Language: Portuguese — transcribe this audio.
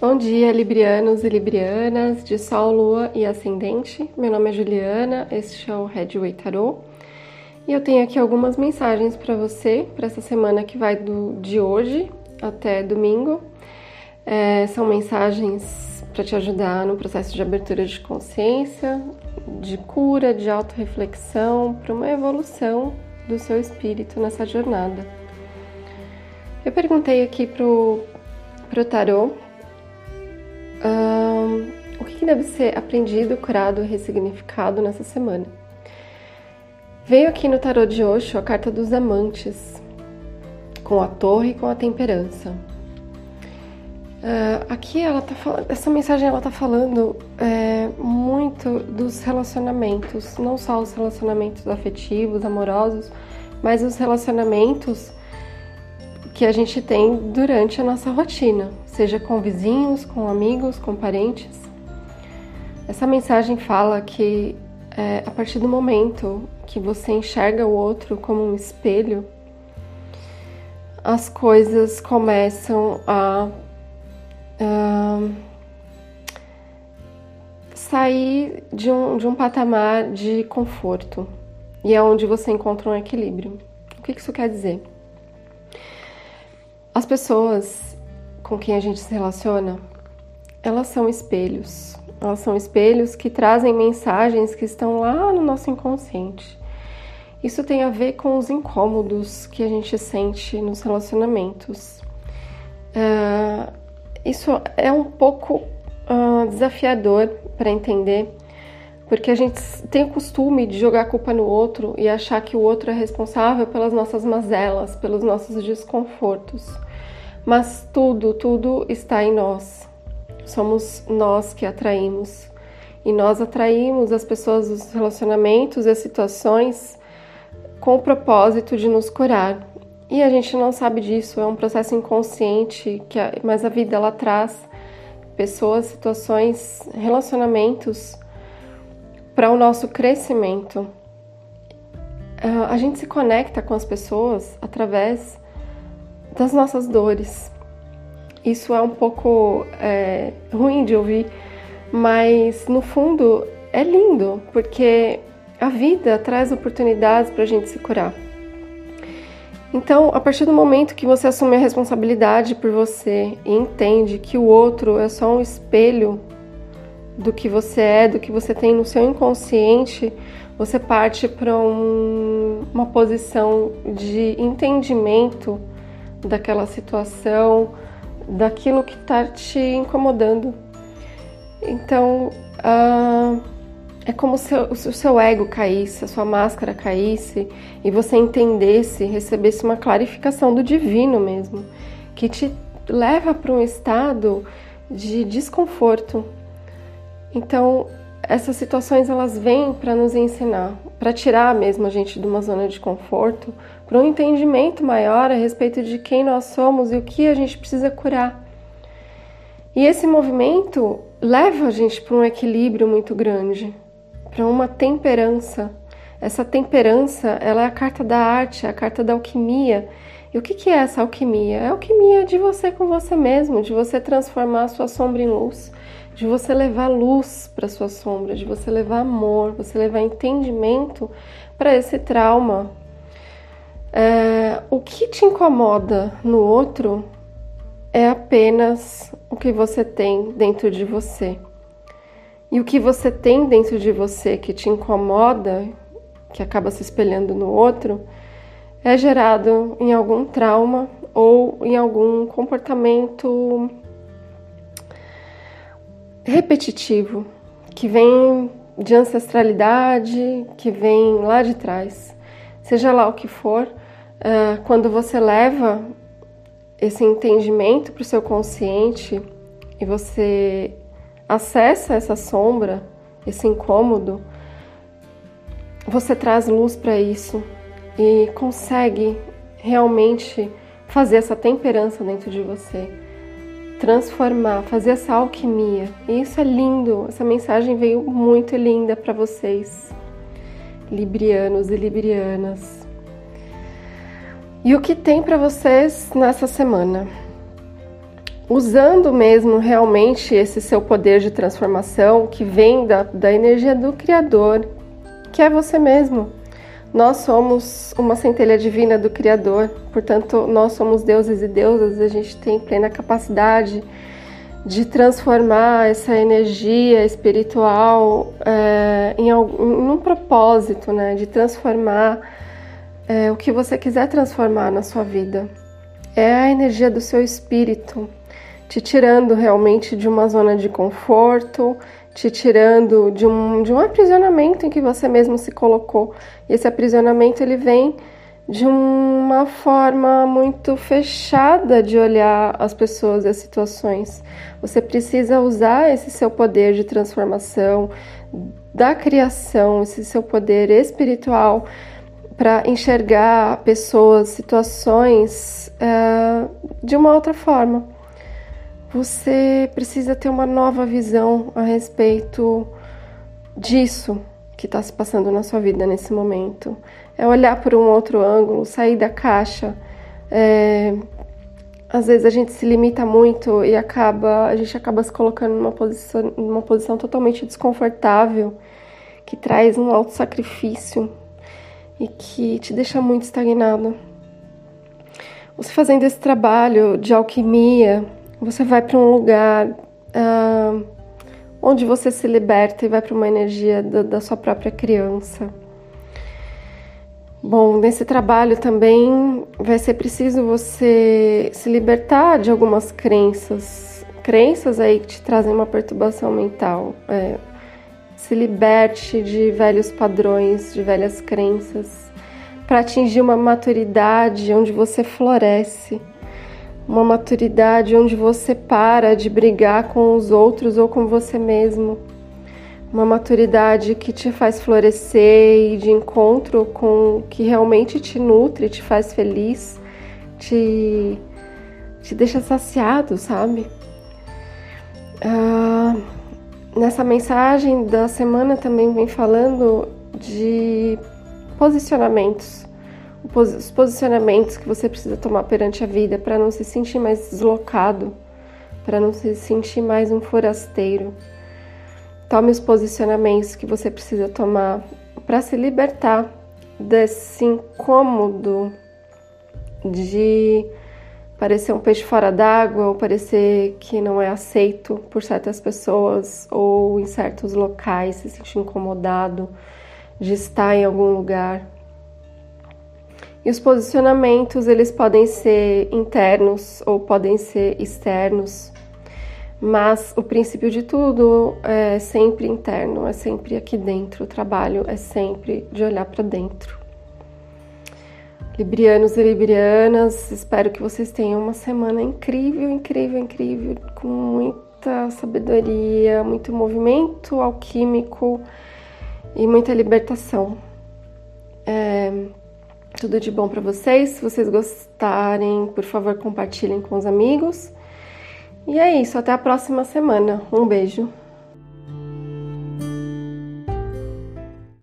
Bom dia, Librianos e Librianas, de Sol, Lua e Ascendente. Meu nome é Juliana, este é o Redway Tarot. E eu tenho aqui algumas mensagens para você, para essa semana que vai do, de hoje até domingo. É, são mensagens para te ajudar no processo de abertura de consciência, de cura, de autorreflexão, para uma evolução do seu espírito nessa jornada. Eu perguntei aqui pro, pro tarô um, o que, deve ser aprendido, curado ressignificado nessa semana? Veio aqui no tarot de Osho a carta dos amantes, com a torre e com a temperança. Uh, aqui ela tá falando, essa mensagem ela tá falando é, muito dos relacionamentos, não só os relacionamentos afetivos, amorosos, mas os relacionamentos que a gente tem durante a nossa rotina, seja com vizinhos, com amigos, com parentes. Essa mensagem fala que é, a partir do momento que você enxerga o outro como um espelho, as coisas começam a, a sair de um, de um patamar de conforto e é onde você encontra um equilíbrio. O que isso quer dizer? As pessoas com quem a gente se relaciona, elas são espelhos. Elas são espelhos que trazem mensagens que estão lá no nosso inconsciente. Isso tem a ver com os incômodos que a gente sente nos relacionamentos. Uh, isso é um pouco uh, desafiador para entender, porque a gente tem o costume de jogar a culpa no outro e achar que o outro é responsável pelas nossas mazelas, pelos nossos desconfortos mas tudo, tudo está em nós. Somos nós que atraímos. E nós atraímos as pessoas, os relacionamentos e as situações com o propósito de nos curar. E a gente não sabe disso, é um processo inconsciente, que a, mas a vida ela traz pessoas, situações, relacionamentos para o nosso crescimento. Uh, a gente se conecta com as pessoas através das nossas dores. Isso é um pouco é, ruim de ouvir, mas no fundo é lindo, porque a vida traz oportunidades para a gente se curar. Então, a partir do momento que você assume a responsabilidade por você e entende que o outro é só um espelho do que você é, do que você tem no seu inconsciente, você parte para um, uma posição de entendimento daquela situação, daquilo que está te incomodando. Então, uh, é como se o seu ego caísse, a sua máscara caísse e você entendesse, recebesse uma clarificação do divino mesmo, que te leva para um estado de desconforto. Então, essas situações elas vêm para nos ensinar, para tirar mesmo a gente de uma zona de conforto, para um entendimento maior a respeito de quem nós somos e o que a gente precisa curar. E esse movimento leva a gente para um equilíbrio muito grande, para uma temperança. Essa temperança, ela é a carta da arte, é a carta da alquimia. E o que, é essa alquimia? É alquimia de você com você mesmo, de você transformar a sua sombra em luz, de você levar luz para sua sombra, de você levar amor, você levar entendimento para esse trauma, é, o que te incomoda no outro é apenas o que você tem dentro de você. E o que você tem dentro de você que te incomoda, que acaba se espelhando no outro, é gerado em algum trauma ou em algum comportamento repetitivo que vem de ancestralidade, que vem lá de trás. Seja lá o que for, uh, quando você leva esse entendimento para o seu consciente e você acessa essa sombra, esse incômodo, você traz luz para isso e consegue realmente fazer essa temperança dentro de você, transformar, fazer essa alquimia. E isso é lindo. Essa mensagem veio muito linda para vocês librianos e librianas. E o que tem para vocês nessa semana? usando mesmo realmente esse seu poder de transformação que vem da, da energia do Criador, que é você mesmo. Nós somos uma centelha divina do Criador, portanto, nós somos deuses e deusas, a gente tem plena capacidade de transformar essa energia espiritual é, em, algum, um propósito, né? De transformar é, o que você quiser transformar na sua vida. É a energia do seu espírito, te tirando realmente de uma zona de conforto, te tirando de um, de um aprisionamento em que você mesmo se colocou. E esse aprisionamento ele vem de uma forma muito fechada de olhar as pessoas e as situações. Você precisa usar esse seu poder de transformação, da criação, esse seu poder espiritual para enxergar pessoas, situações uh, de uma outra forma você precisa ter uma nova visão a respeito disso que está se passando na sua vida nesse momento. É olhar por um outro ângulo, sair da caixa. É... Às vezes a gente se limita muito e acaba, a gente acaba se colocando numa posição, numa posição totalmente desconfortável, que traz um alto sacrifício e que te deixa muito estagnado. Você fazendo esse trabalho de alquimia, você vai para um lugar uh, onde você se liberta e vai para uma energia da, da sua própria criança. Bom, nesse trabalho também vai ser preciso você se libertar de algumas crenças, crenças aí que te trazem uma perturbação mental. É, se liberte de velhos padrões, de velhas crenças, para atingir uma maturidade onde você floresce uma maturidade onde você para de brigar com os outros ou com você mesmo. Uma maturidade que te faz florescer e de encontro com o que realmente te nutre, te faz feliz, te, te deixa saciado, sabe? Ah, nessa mensagem da semana também vem falando de posicionamentos os posicionamentos que você precisa tomar perante a vida para não se sentir mais deslocado, para não se sentir mais um forasteiro. Tome os posicionamentos que você precisa tomar para se libertar desse incômodo de parecer um peixe fora d'água ou parecer que não é aceito por certas pessoas ou em certos locais, se sentir incomodado de estar em algum lugar e os posicionamentos, eles podem ser internos ou podem ser externos, mas o princípio de tudo é sempre interno, é sempre aqui dentro. O trabalho é sempre de olhar para dentro. Librianos e librianas, espero que vocês tenham uma semana incrível, incrível, incrível, com muita sabedoria, muito movimento alquímico e muita libertação. É, tudo de bom para vocês. Se vocês gostarem, por favor, compartilhem com os amigos. E é isso, até a próxima semana. Um beijo.